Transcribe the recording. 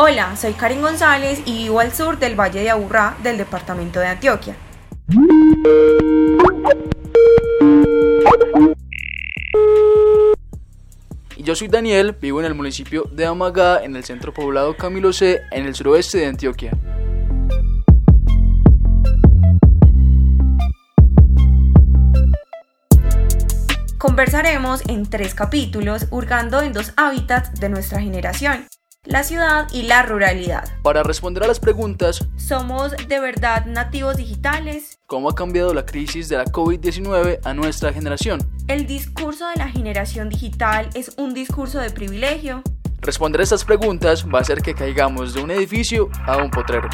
Hola, soy Karen González y vivo al sur del Valle de Aburrá del departamento de Antioquia. Y yo soy Daniel, vivo en el municipio de Amagá, en el centro poblado Camilo C, en el suroeste de Antioquia. Conversaremos en tres capítulos, hurgando en dos hábitats de nuestra generación, la ciudad y la ruralidad. Para responder a las preguntas, ¿somos de verdad nativos digitales? ¿Cómo ha cambiado la crisis de la COVID-19 a nuestra generación? ¿El discurso de la generación digital es un discurso de privilegio? Responder a estas preguntas va a hacer que caigamos de un edificio a un potrero.